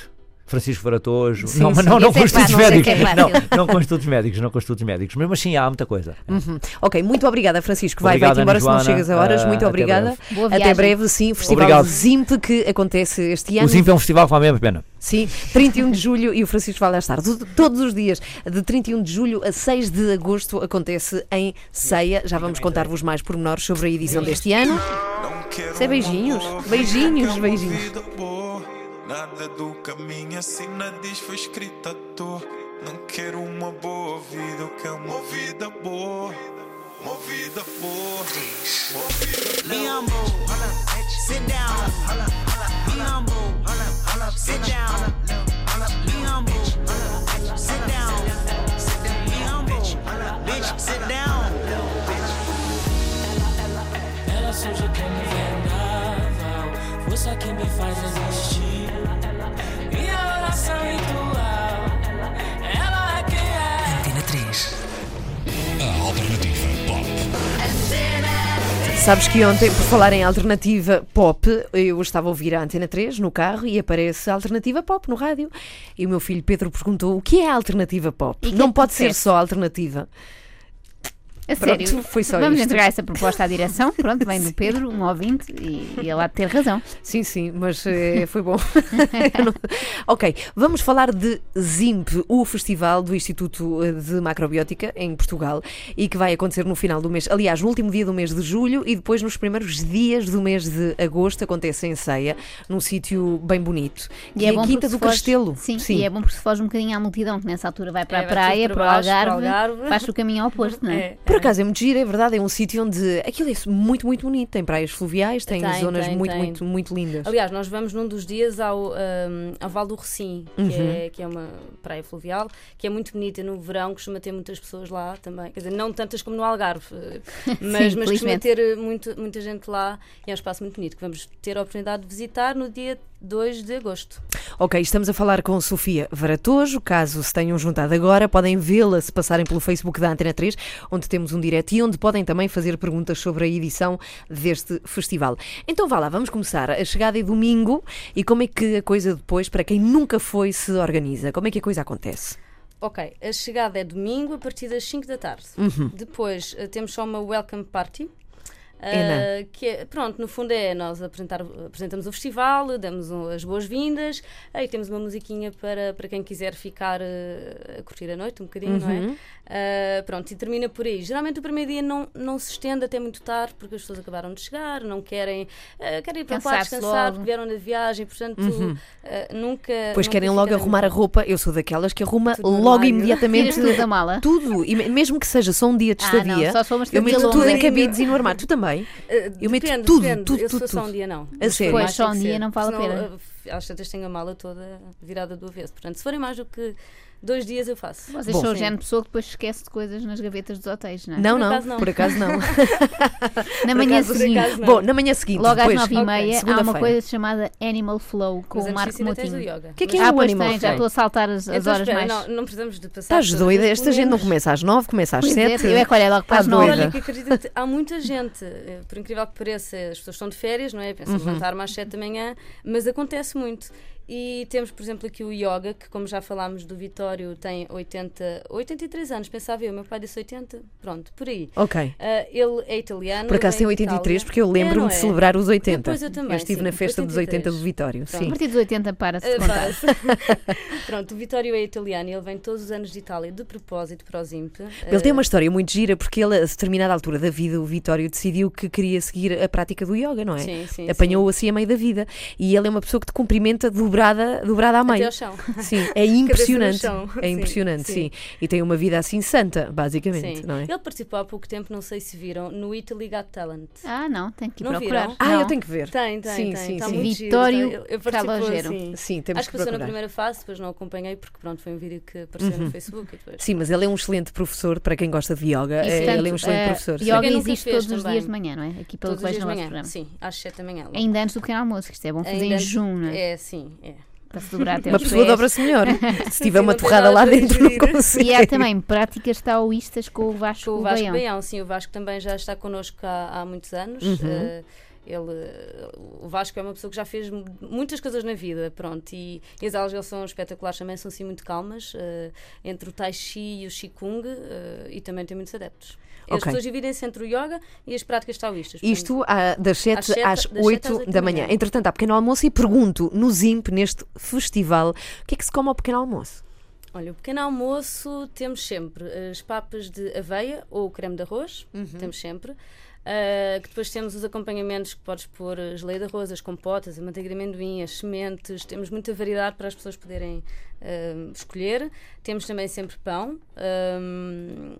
Francisco Varatojo. Sim, não, mas sim, não, não é com estudos fácil, médicos. é Não, não com estudos médicos, não com estudos médicos. Mas, mas sim, há muita coisa. Uhum. Ok, muito obrigada, Francisco. Vai, vai-te embora Ana se não Joana. chegas a horas. Ah, muito até obrigada. breve. Boa Até breve, sim. Festival Obrigado. ZIMP que acontece este ano. O Zimp é um festival que vale mesmo a pena. Sim, 31 de julho e o Francisco vai lá estar. Todos os dias, de 31 de julho a 6 de agosto, acontece em Ceia. Já vamos contar-vos mais pormenores sobre a edição deste ano. Isso é beijinhos? Beijinhos, beijinhos. Nada do caminho assina diz foi escrita à toa. Não quero uma boa vida, eu quero uma vida boa. Uma vida boa. Uma vida Be humble. Sit down. Be humble. Sit down. Be humble. Sit down. Be humble. Bitch, sit down. Ela surge como vendaval, força que me faz existir. A alternativa pop. Sabes que ontem, por falar em alternativa pop, eu estava a ouvir a Antena 3 no carro e aparece a alternativa pop no rádio. E o meu filho Pedro perguntou o que é a alternativa pop? Não é que pode ser só alternativa. A Pronto, sério. foi só Vamos isto. entregar essa proposta à direção. Pronto, vem do Pedro, um ouvinte, e, e ele há de ter razão. Sim, sim, mas eh, foi bom. Não- ok, vamos falar de ZIMP, o festival do Instituto eh, de Macrobiótica em Portugal e que vai acontecer no final do mês, aliás, no último dia do mês de julho e depois nos primeiros dias do mês de agosto acontece em Ceia, num sítio bem bonito. E que é é a Quinta do foge- Castelo. Sim, e é bom porque se foge um bocadinho à multidão, que nessa altura vai para É, a praia, para, para o baixo, para o Algarve, Algarve. faz o caminho oposto, não é? É, Por é. acaso é muito giro, é verdade, é um sítio onde aquilo é muito, muito bonito, tem praias fluviais, tem, Tem, zonas tem, muito, tem. muito, muito lindas. Aliás, nós vamos num dos dias ao, um, ao Val do Recim, que, Uhum. é, que é uma praia fluvial, que é muito bonita no verão, costuma ter muitas pessoas lá também. Quer dizer, não tantas como no Algarve, mas, mas costuma ter eh, muito, muita gente lá e é um espaço muito bonito que vamos ter a oportunidade de visitar no dia 2 de agosto. Ok, estamos a falar com Sofia Varatojo. Caso se tenham juntado agora, podem vê-la se passarem pelo Facebook da Antena 3, onde temos um direto e onde podem também fazer perguntas sobre a edição deste festival. Então vá lá, vamos começar. A chegada é domingo e como é que a coisa depois, para quem nunca foi, se organiza? Como é que a coisa acontece? Ok, a chegada é domingo a partir das 5 da tarde. Uhum. Depois eh, temos só uma welcome party. É, eh, que é, pronto, no fundo é nós apresentar, apresentamos o festival, damos um- as boas-vindas, aí temos uma musiquinha para, para quem quiser ficar eh, a curtir a noite um bocadinho, não Uhum. é? Eh, pronto, e termina por aí. Geralmente o primeiro dia não, não se estende até muito tarde, porque as pessoas acabaram de chegar, não querem, eh, querem ir para lá descansar, porque vieram na viagem, portanto eh, nunca. Depois nunca querem logo arrumar a roupa. Eu sou daquelas que arruma Tudo logo imediatamente tudo da mala? tudo. E me- mesmo que seja só um dia de Ah, não, estadia, for uma eu meto tudo em cabides e no armário. Tu também? Eu meto depende, tudo, depende. tudo, Eu se tudo, for só um dia não. A sério? Pois, só um dia não vale a pena. Às tantas tenho a mala toda virada do avesso. Portanto, se forem mais do que dois dias, eu faço. Vocês Bom. são o género de pessoa que depois esquece de coisas nas gavetas dos hotéis, não é? Não, Por não, acaso não. por acaso não. Na manhã acaso- seguinte, acaso não. Bom, na manhã seguinte, logo às depois, nove e meia, há uma coisa chamada Animal Flow com Mas o Marco tens o. Que é que é Ah, o Animal tem, já Flow? estou a saltar as, as Então, horas espera, mais. não, não precisamos de passar. Estás doida? Esta gente não começa às nove, começa às Pois é, sete. eu é que olha logo para Tá as nove. Olha, que acredito, há muita gente, eh, por incrível que pareça, as pessoas estão de férias, não é? Pensam Uhum. levantar-me às 7 da manhã, mas acontece muito. E temos, por exemplo, aqui o yoga, que, como já falámos do Vitório, tem 80, 83 anos, pensava eu. Meu pai disse 80, pronto, por aí. Ok. Ah, ele é italiano. Por acaso tem vem de 83, Itália. porque eu É, lembro-me de é? celebrar os 80. Depois eu também, estive sim, na festa dos 80 do 83. Vitório. A Sim. partir dos 80 para-se de Ah, contar. Pronto, o Vitório é italiano e ele vem todos os anos de Itália de propósito para o Zimp. Ele tem Ah, uma história muito gira, porque ele, a determinada altura da vida, o Vitório decidiu que queria seguir a prática do yoga, não é? Sim, sim, Apanhou-o assim a meio da vida. E ele é uma pessoa que te cumprimenta dobrada, dobrada à Até meio. ao chão. Sim, é impressionante. chão. É Sim, impressionante, sim. sim. E tem uma vida assim santa, basicamente, Sim. não é? Ele participou há pouco tempo, não sei se viram, no Italy Got Talent. Ah, não, tenho que ir Não procurar. viram? Ah, Não. eu tenho que ver. Tem, tem, Sim, tem. sim, está sim. muito giro, Vitório está- ele participou, Calogero. sim. Sim, temos Acho que que passou na primeira fase, depois não acompanhei porque pronto, foi um vídeo que apareceu no Facebook e depois. Sim, mas ele é um excelente professor para quem gosta de yoga. E, É, portanto, ele é um excelente eh, professor. sim. Yoga existe fez todos os dias de manhã, não é? Aqui pelo Todos os Colégio dias de no nosso manhã. programa. Sim, às 7 da manhã. Ainda antes do pequeno almoço, que isto é bom fazer em junho, não é? É, sim, é. Para se dobrar até Uma aos pessoa dobra-se melhor. Se tiver uma torrada lá dentro, não consigo. E há também práticas taoístas com o Vasco, Com o Vasco Baião. Baião, sim, o Vasco também já está connosco há, há muitos anos. Uhum. Eh, ele, o Vasco é uma pessoa que já fez mu- muitas coisas na vida, pronto, e, e as aulas dele são espetaculares também, são assim muito calmas, eh, entre o Tai Chi e o Qigong, eh, e também tem muitos adeptos. As Ok. pessoas dividem-se entre o yoga e as práticas taoístas. Isto ah, das 7 Às sete- às das 8 sete às oito da da manhã. manhã. Entretanto, há pequeno almoço e pergunto no ZIMP, neste festival, o que é que se come ao pequeno almoço? Olha, o pequeno almoço temos sempre as papas de aveia ou creme de arroz, temos sempre. Ah, que depois temos os acompanhamentos que podes pôr a geleia de arroz, as compotas, a manteiga de amendoim, as sementes, temos muita variedade para as pessoas poderem ah, escolher. Temos também sempre pão, ah,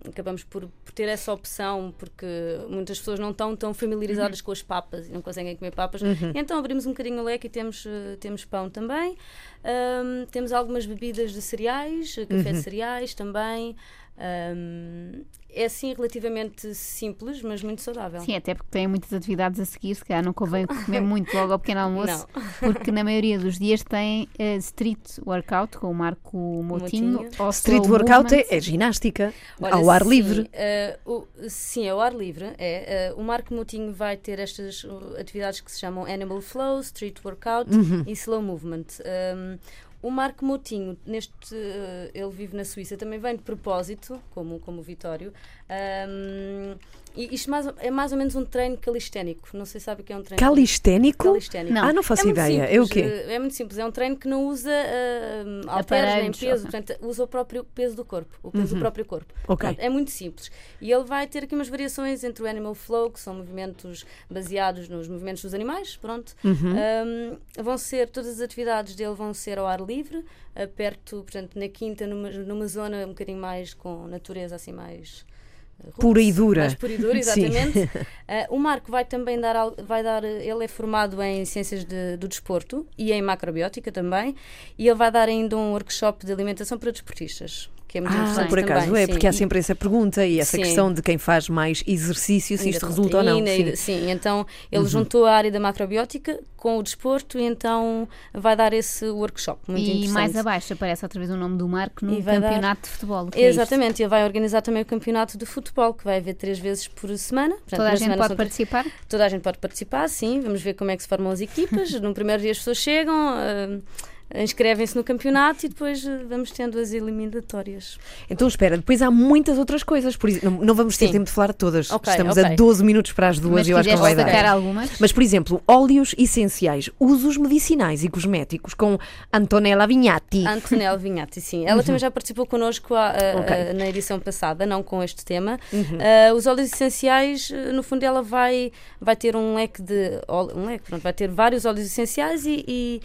acabamos por, por ter essa opção porque muitas pessoas não estão tão familiarizadas com as papas e não conseguem comer papas, então abrimos um bocadinho o leque e temos, temos pão também. Temos algumas bebidas de cereais, café de cereais também. Ahm, é assim relativamente simples, mas muito saudável. Sim, até porque têm muitas atividades a seguir, se calhar não convém comer muito logo ao pequeno almoço, Não. porque na maioria dos dias tem eh, street workout com o Marco Motinho. Motinho. ou Street workout é, é ginástica, Olha, ao ar sim, livre. eh, o- sim, ao ar livre. É, eh, o Marco Moutinho vai ter estas uh, atividades que se chamam Animal Flow, Street Workout Uhum. e Slow Movement. Um, O Marco Moutinho, neste, eh, ele vive na Suíça, também vem de propósito, como, como o Vitório. E isto mais, é mais ou menos um treino calisténico. Não sei se sabe o que é um treino Calisténico? calisténico. Não. Ah, não faço É ideia. simples, É o quê? eh, É muito simples. É um treino que não usa uh, halteres nem Aparelhos, peso, portanto, usa o próprio peso do corpo, o peso do próprio corpo. Uhum. Ok. Pronto, é muito simples. E ele vai ter aqui umas variações entre o Animal Flow, que são movimentos baseados nos movimentos dos animais, pronto. Uhum. Um, vão ser, todas as atividades dele vão ser ao ar livre, eh, perto, portanto, na quinta, numa, numa zona um bocadinho mais com natureza assim mais eh, Pura e dura. Mais pura e dura, exatamente. Eh, o Marco vai também dar, vai dar, eh, ele é formado em ciências de- do desporto e em macrobiótica também, e ele vai dar ainda um workshop de alimentação para desportistas, que é muito Ah, interessante por acaso também, é, sim. porque há E- sempre essa pergunta e essa Sim. questão de quem faz mais exercício, se e isto resulta ou não. proteína e Sim. Uhum. sim, então ele juntou a área da macrobiótica com o desporto e então vai dar esse workshop muito E interessante. mais abaixo aparece outra vez o nome do Marco no E vai dar- campeonato de futebol. é? Exatamente, ele vai organizar também o campeonato de futebol, que vai haver três vezes por semana. Portanto, Toda a gente pode participar? Toda a gente pode participar, sim. Vamos ver como é que se formam as equipas. no primeiro dia as pessoas chegam, ah, inscrevem-se no campeonato e depois ah, vamos tendo as eliminatórias. Então espera, depois há muitas outras coisas, por isso, não, não vamos ter Sim. tempo de falar de todas. Ok, Estamos a ok. 12 minutos para as duas Mas e eu acho que vai dar. algumas? Mas, por exemplo, óleos essenciais, usos medicinais e cosméticos com Antonella Vignati. Antonella Vinhati, sim. Ela também já participou connosco a- a- Uhum. Ok. Uhum. a- na edição passada, não com este tema. Ah, os óleos essenciais, ah, no fundo, ela vai, vai ter um leque de. Um leque, pronto, vai ter vários óleos essenciais e. e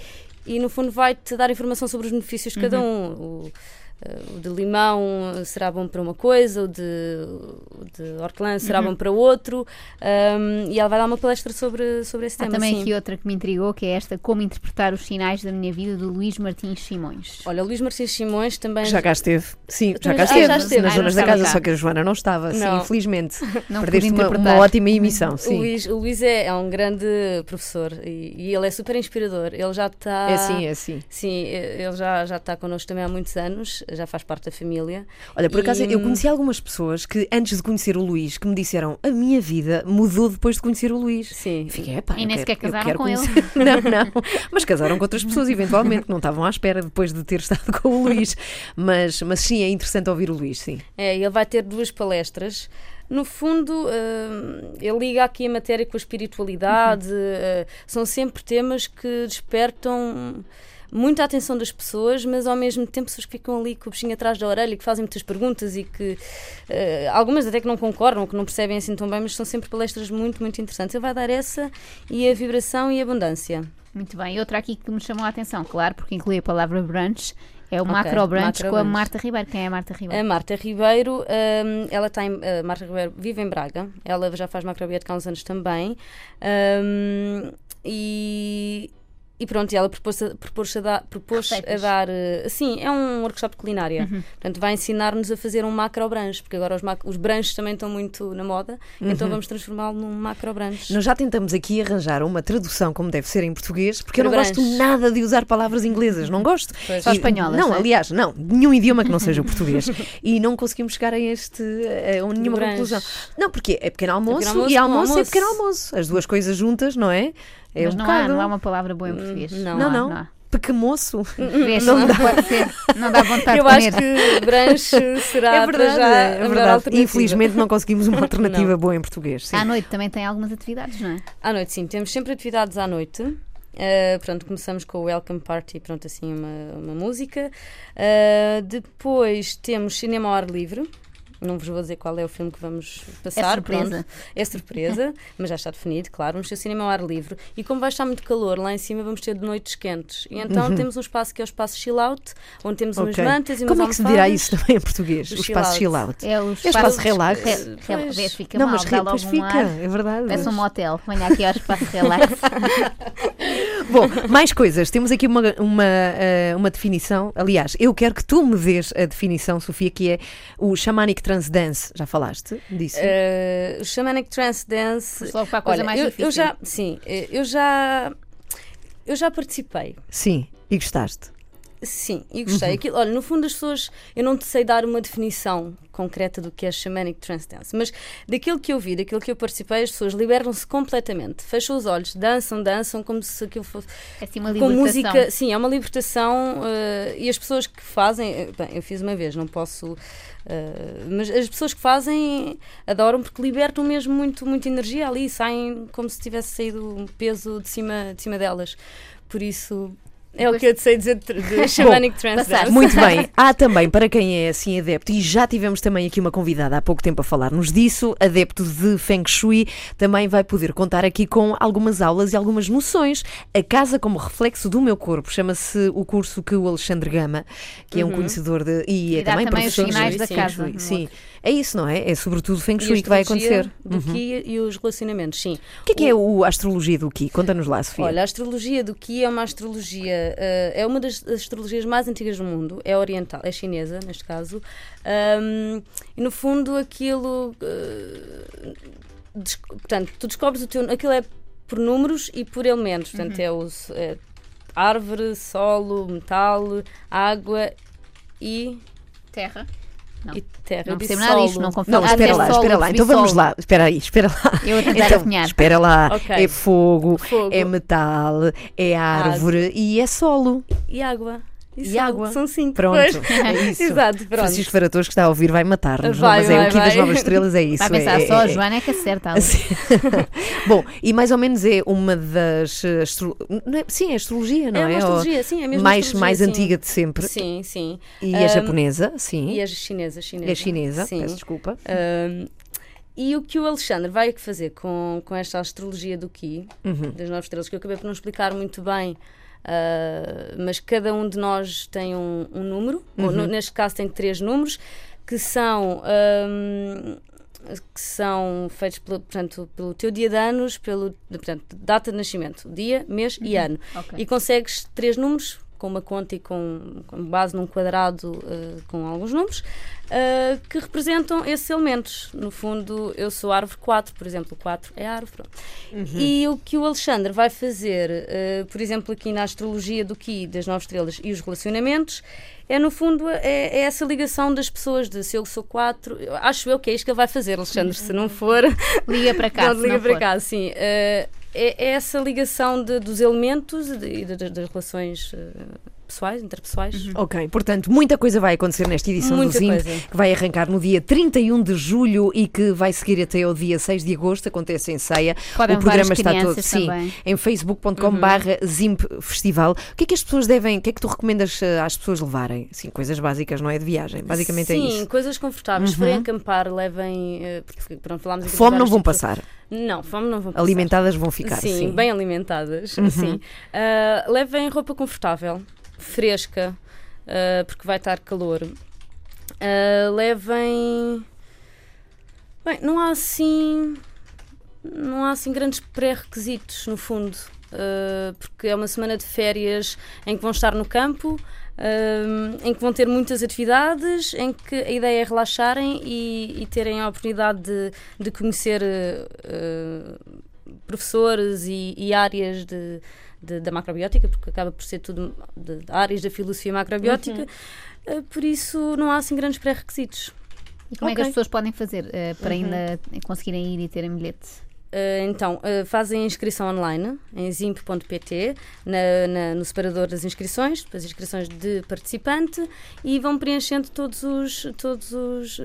e no fundo vai-te dar informação sobre os benefícios de cada um. O, o de limão será bom para uma coisa, o de, o de hortelã será Uhum. bom para outro, ahm, e ela vai dar uma palestra sobre, sobre esse Há tema. também sim. aqui outra que me intrigou, que é esta Como Interpretar os Sinais da Minha Vida, do Luís Martins Simões. Olha, Luís Martins Simões também. Já cá esteve. Sim, já cá esteve. ah, já esteve. Nas Ah, zonas da casa, cá. só que a Joana não estava. Sim, Não. infelizmente. Não Perdeste uma, uma ótima emissão. O Sim. Luís, o Luís é, é um grande professor e, e ele é super inspirador. Ele já está. É assim, é assim. Sim, ele já, já está connosco também há muitos anos, já faz parte da família. Olha, por acaso E- eu conheci algumas pessoas que antes de conhecer o Luís que me disseram a minha vida mudou depois de conhecer o Luís. Sim. Fiquei, E nem sequer casaram quero com ele. conhecer. Não, não. Mas casaram com outras pessoas, eventualmente, que não estavam à espera depois de ter estado com o Luís. Mas, mas sim, é interessante ouvir o Luís, sim. É, ele vai ter duas palestras. No fundo, hum, ele liga aqui a matéria com a espiritualidade. eh, são sempre temas que despertam muita atenção das pessoas, mas ao mesmo tempo pessoas que ficam ali com o bichinho atrás da orelha e que fazem muitas perguntas e que eh, algumas até que não concordam, que não percebem assim tão bem, mas são sempre palestras muito, muito interessantes. Ele vai dar essa e a vibração e a abundância. Muito bem. Outra aqui que me chamou a atenção, claro, porque inclui a palavra brunch, é o Ok, Macro Brunch com a. Marta Ribeiro. Quem é a Marta Ribeiro? A Marta Ribeiro, hum, ela está em, a Marta Ribeiro vive em Braga, ela já faz macrobiótica há uns anos também. hum, e, e pronto, e ela propôs, a, propôs, a dar, propôs a dar. eh, Sim, é um workshop de culinária. Portanto, vai ensinar-nos a fazer um macro brunch, porque agora os, mac, os brunches também estão muito na moda, então vamos transformá-lo num macro brunch. Nós já tentamos aqui arranjar uma tradução como deve ser em português, porque eu não Para gosto nada de usar palavras inglesas, não gosto. Pois. Só E- espanholas, Não, é? aliás, não, nenhum idioma que não seja o português. e não conseguimos chegar a este, a nenhuma branche. conclusão. Não, porque é pequeno almoço, pequeno almoço e com almoço, é almoço. pequeno almoço. As duas coisas juntas, não é? É Mas um não, bocado. há, não há uma palavra boa em português. não Não, há, não. há. Pequemoço. Vês, Não não, dá. Não dá vontade Eu de acho comer. que brunch será É verdade, já é verdade. Infelizmente não conseguimos uma alternativa Não. boa em português. Sim. À noite também tem algumas atividades, não é? À noite, sim. Temos sempre atividades à noite. Uh, pronto, começamos com o Welcome Party, pronto, assim, uma, uma música. Uh, depois temos cinema ao ar livre. Não vos vou dizer qual é o filme que vamos passar. surpresa. pronto. É surpresa, mas já está definido, claro. Vamos ter cinema ao ar livre. E como vai estar muito calor, lá em cima vamos ter de noites quentes. E então temos um espaço que é o espaço chill out, onde temos umas Ok. mantas e umas Como é que se dirá isso também em português? O O espaço chill out. out. É o espaço relax. Re, re, Pois. fica Não, mal, mas re- pois fica, ar. é verdade. Parece um motel. Venha aqui ao espaço relax. Bom, mais coisas. Temos aqui uma, uma, eh, uma definição. Aliás, eu quero que tu me dês a definição, Sofia, que é o Shamanic Trance Dance. Já falaste disso? Uh, o Shamanic Trance Dance. Logo para a coisa Olha, mais eu, difícil. eu já, sim, eh, eu já, eu já participei. Sim. E gostaste? Sim, e gostei. Aquilo, olha, no fundo as pessoas, eu não te sei dar uma definição concreta do que é Shamanic Trance Dance, mas daquilo que eu vi, daquilo que eu participei, as pessoas libertam-se completamente, fecham os olhos, dançam, dançam como se aquilo fosse É assim uma com libertação. música. Sim, é uma libertação eh, e as pessoas que fazem, eh, bem, eu fiz uma vez, não posso. eh, mas as pessoas que fazem adoram porque libertam mesmo muito, muita energia ali, saem como se tivesse saído um peso de cima, de cima delas. Por isso, é o que eu te sei dizer de, de Shamanic Trance. Muito bem. Há também, para quem é assim adepto, e já tivemos também aqui uma convidada há pouco tempo a falar-nos disso, adepto de Feng Shui, também vai poder contar aqui com algumas aulas e algumas noções. A casa como reflexo do meu corpo. Chama-se o curso que o Alexandre Gama, que é um conhecedor de. E é E dá também, também os professor de sinais da Feng casa, Shui. Sim. É isso, não é? É sobretudo Feng Shui que vai acontecer. Do Uhum. Ki e os relacionamentos, sim. O que é que é o, a astrologia do Ki? Conta-nos lá, Sofia. Olha, a astrologia do Ki é uma astrologia, é uma das astrologias mais antigas do mundo, é oriental, é chinesa, neste caso. Ahm, e no fundo aquilo. eh, portanto, tu descobres o teu. Aquilo é por números e por elementos. Portanto, é, o, é árvore, solo, metal, água e, Terra. Não. e terra. Não percebo nada disto, solo. não confio. Não, espera lá, espera lá. Então vamos lá. Espera aí, espera lá. Eu a tentar Então, adivinhar. espera lá. Ok. É fogo, Fogo. é metal, é árvore e é solo. E água. E, E água. São cinco. Pronto, pois. é isso. Exato, pronto. Francisco Varatoso que está a ouvir vai matar-nos, mas é vai, o Ki das. Novas Estrelas, é isso. Vai pensar é, só, a é- Joana é que acerta. Bom, e mais ou menos é uma das. eh, astro- é- Sim, é astrologia, não É é? astrologia, sim, é mesmo mais, mais sim. antiga de sempre. Sim, sim. E é Ahm, japonesa, sim. E é chinesa, chinesa. É chinesa, Sim. peço desculpa. Ahm, e o que o Alexandre vai fazer com, com esta astrologia do Ki, Uhum. das nove estrelas, que eu acabei por não explicar muito bem, mas cada um de nós tem um, um número, ou Uhum. no- neste caso tem três números, que são. ahm, que são feitos pelo, portanto, pelo teu dia de anos, pelo portanto, data de nascimento, dia, mês e ano. Ok. E consegues três números com uma conta e com, com base num quadrado eh, com alguns números eh, que representam esses elementos. No fundo, eu sou árvore 4, por exemplo, o 4 é árvore. pronto. E o que o Alexandre vai fazer, eh, por exemplo, aqui na astrologia do Ki, das nove estrelas e os relacionamentos, é no fundo é, é essa ligação das pessoas de se eu sou 4, acho eu que é isto que ele vai fazer, Alexandre, se não for. Liga para cá. Liga não para for. cá, sim. Eh, é, é essa ligação de- dos elementos e das relações eh, pessoais, interpessoais. Ok, portanto, muita coisa vai acontecer nesta edição Muita do Zimp, coisa. que vai arrancar no dia 31 de julho e que vai seguir até ao dia 6 de agosto, acontece em ceia. Podem o programa está todo crianças sim, também. em facebook.com barra Zimp Festival. O que é que as pessoas devem, o que é que tu recomendas eh, às pessoas levarem? Sim, coisas básicas, não é de viagem, basicamente Sim, é isso. Uhum. coisas confortáveis. Se forem acampar, levem. eh, porque, pronto, falámos aqui Fome não vão passar, Não, fome não vão passar. alimentadas vão ficar, sim, sim. Uhum. bem alimentadas. Sim. Ah, levem roupa confortável, fresca, ah, porque vai estar calor. Ah, levem. Bem, não há assim. Não há assim grandes pré-requisitos, no fundo. Ah, porque é uma semana de férias em que vão estar no campo. em que vão ter muitas atividades, em que a ideia é relaxarem e, e terem a oportunidade de, de conhecer ah, professores e, e áreas de, de- da macrobiótica, porque acaba por ser tudo de, de áreas da filosofia macrobiótica, eh, por isso não há assim grandes pré-requisitos. E como é que as pessoas podem fazer eh, para ainda conseguirem ir e terem bilhete? Eh, então, eh, fazem a inscrição online em zimp.pt, na- na- no separador das inscrições, depois inscrições de participante e vão preenchendo todos os, todos os, eh,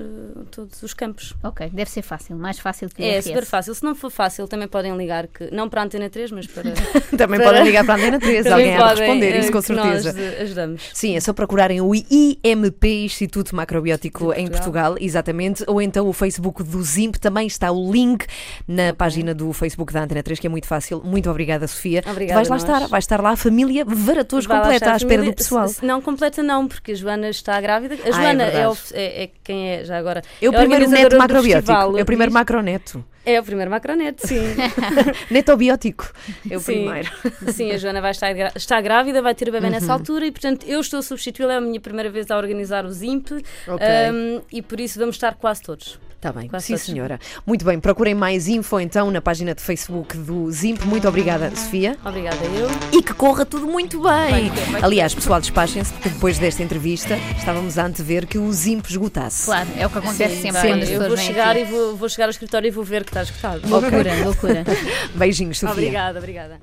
todos os campos. Ok, deve ser fácil, mais fácil que o É super fácil. Se não for fácil, também podem ligar, que, não para a Antena 3, mas para. Também Para- podem ligar para a Antena 3, também alguém há de responder, isso com nós, certeza. eh, ajudamos. Sim, é só procurarem o IMP, Instituto Macrobiótico De em Portugal. Portugal, exatamente, ou então o Facebook do ZIMP, também está o link na página do Facebook da Antena 3, que é muito fácil. Muito obrigada, Sofia. Obrigada vais lá nós. estar, vai estar lá a família lá completa à espera do pessoal. Se- Não completa não, porque a Joana está grávida. A Ah, é Joana é, o- é- é quem é, já agora, É o é a primeiro neto macrobiótico, é o primeiro macroneto. É o primeiro macroneto, sim. Netobiótico, é o Sim. primeiro. sim, a Joana vai estar, está grávida, vai ter o bebê Uhum. nessa altura e, portanto, eu estou a substituí-la. É a minha primeira vez a organizar o ZIMP Ok. um, e por isso vamos estar quase todos. Está bem, Quase sim senhora. Muito bem, procurem mais info então na página de Facebook do Zimp. Muito obrigada, Sofia. Obrigada eu. E que corra tudo muito bem. Vai correr, vai Aliás, pessoal, despachem-se, porque depois desta entrevista estávamos a antever que o Zimp esgotasse. Claro, é o que acontece Sim, sempre vai. quando as eu vou chegar, aqui. e vou, vou chegar ao escritório e vou ver que está esgotado. Loucura, loucura. Beijinhos, Sofia. Obrigada, obrigada.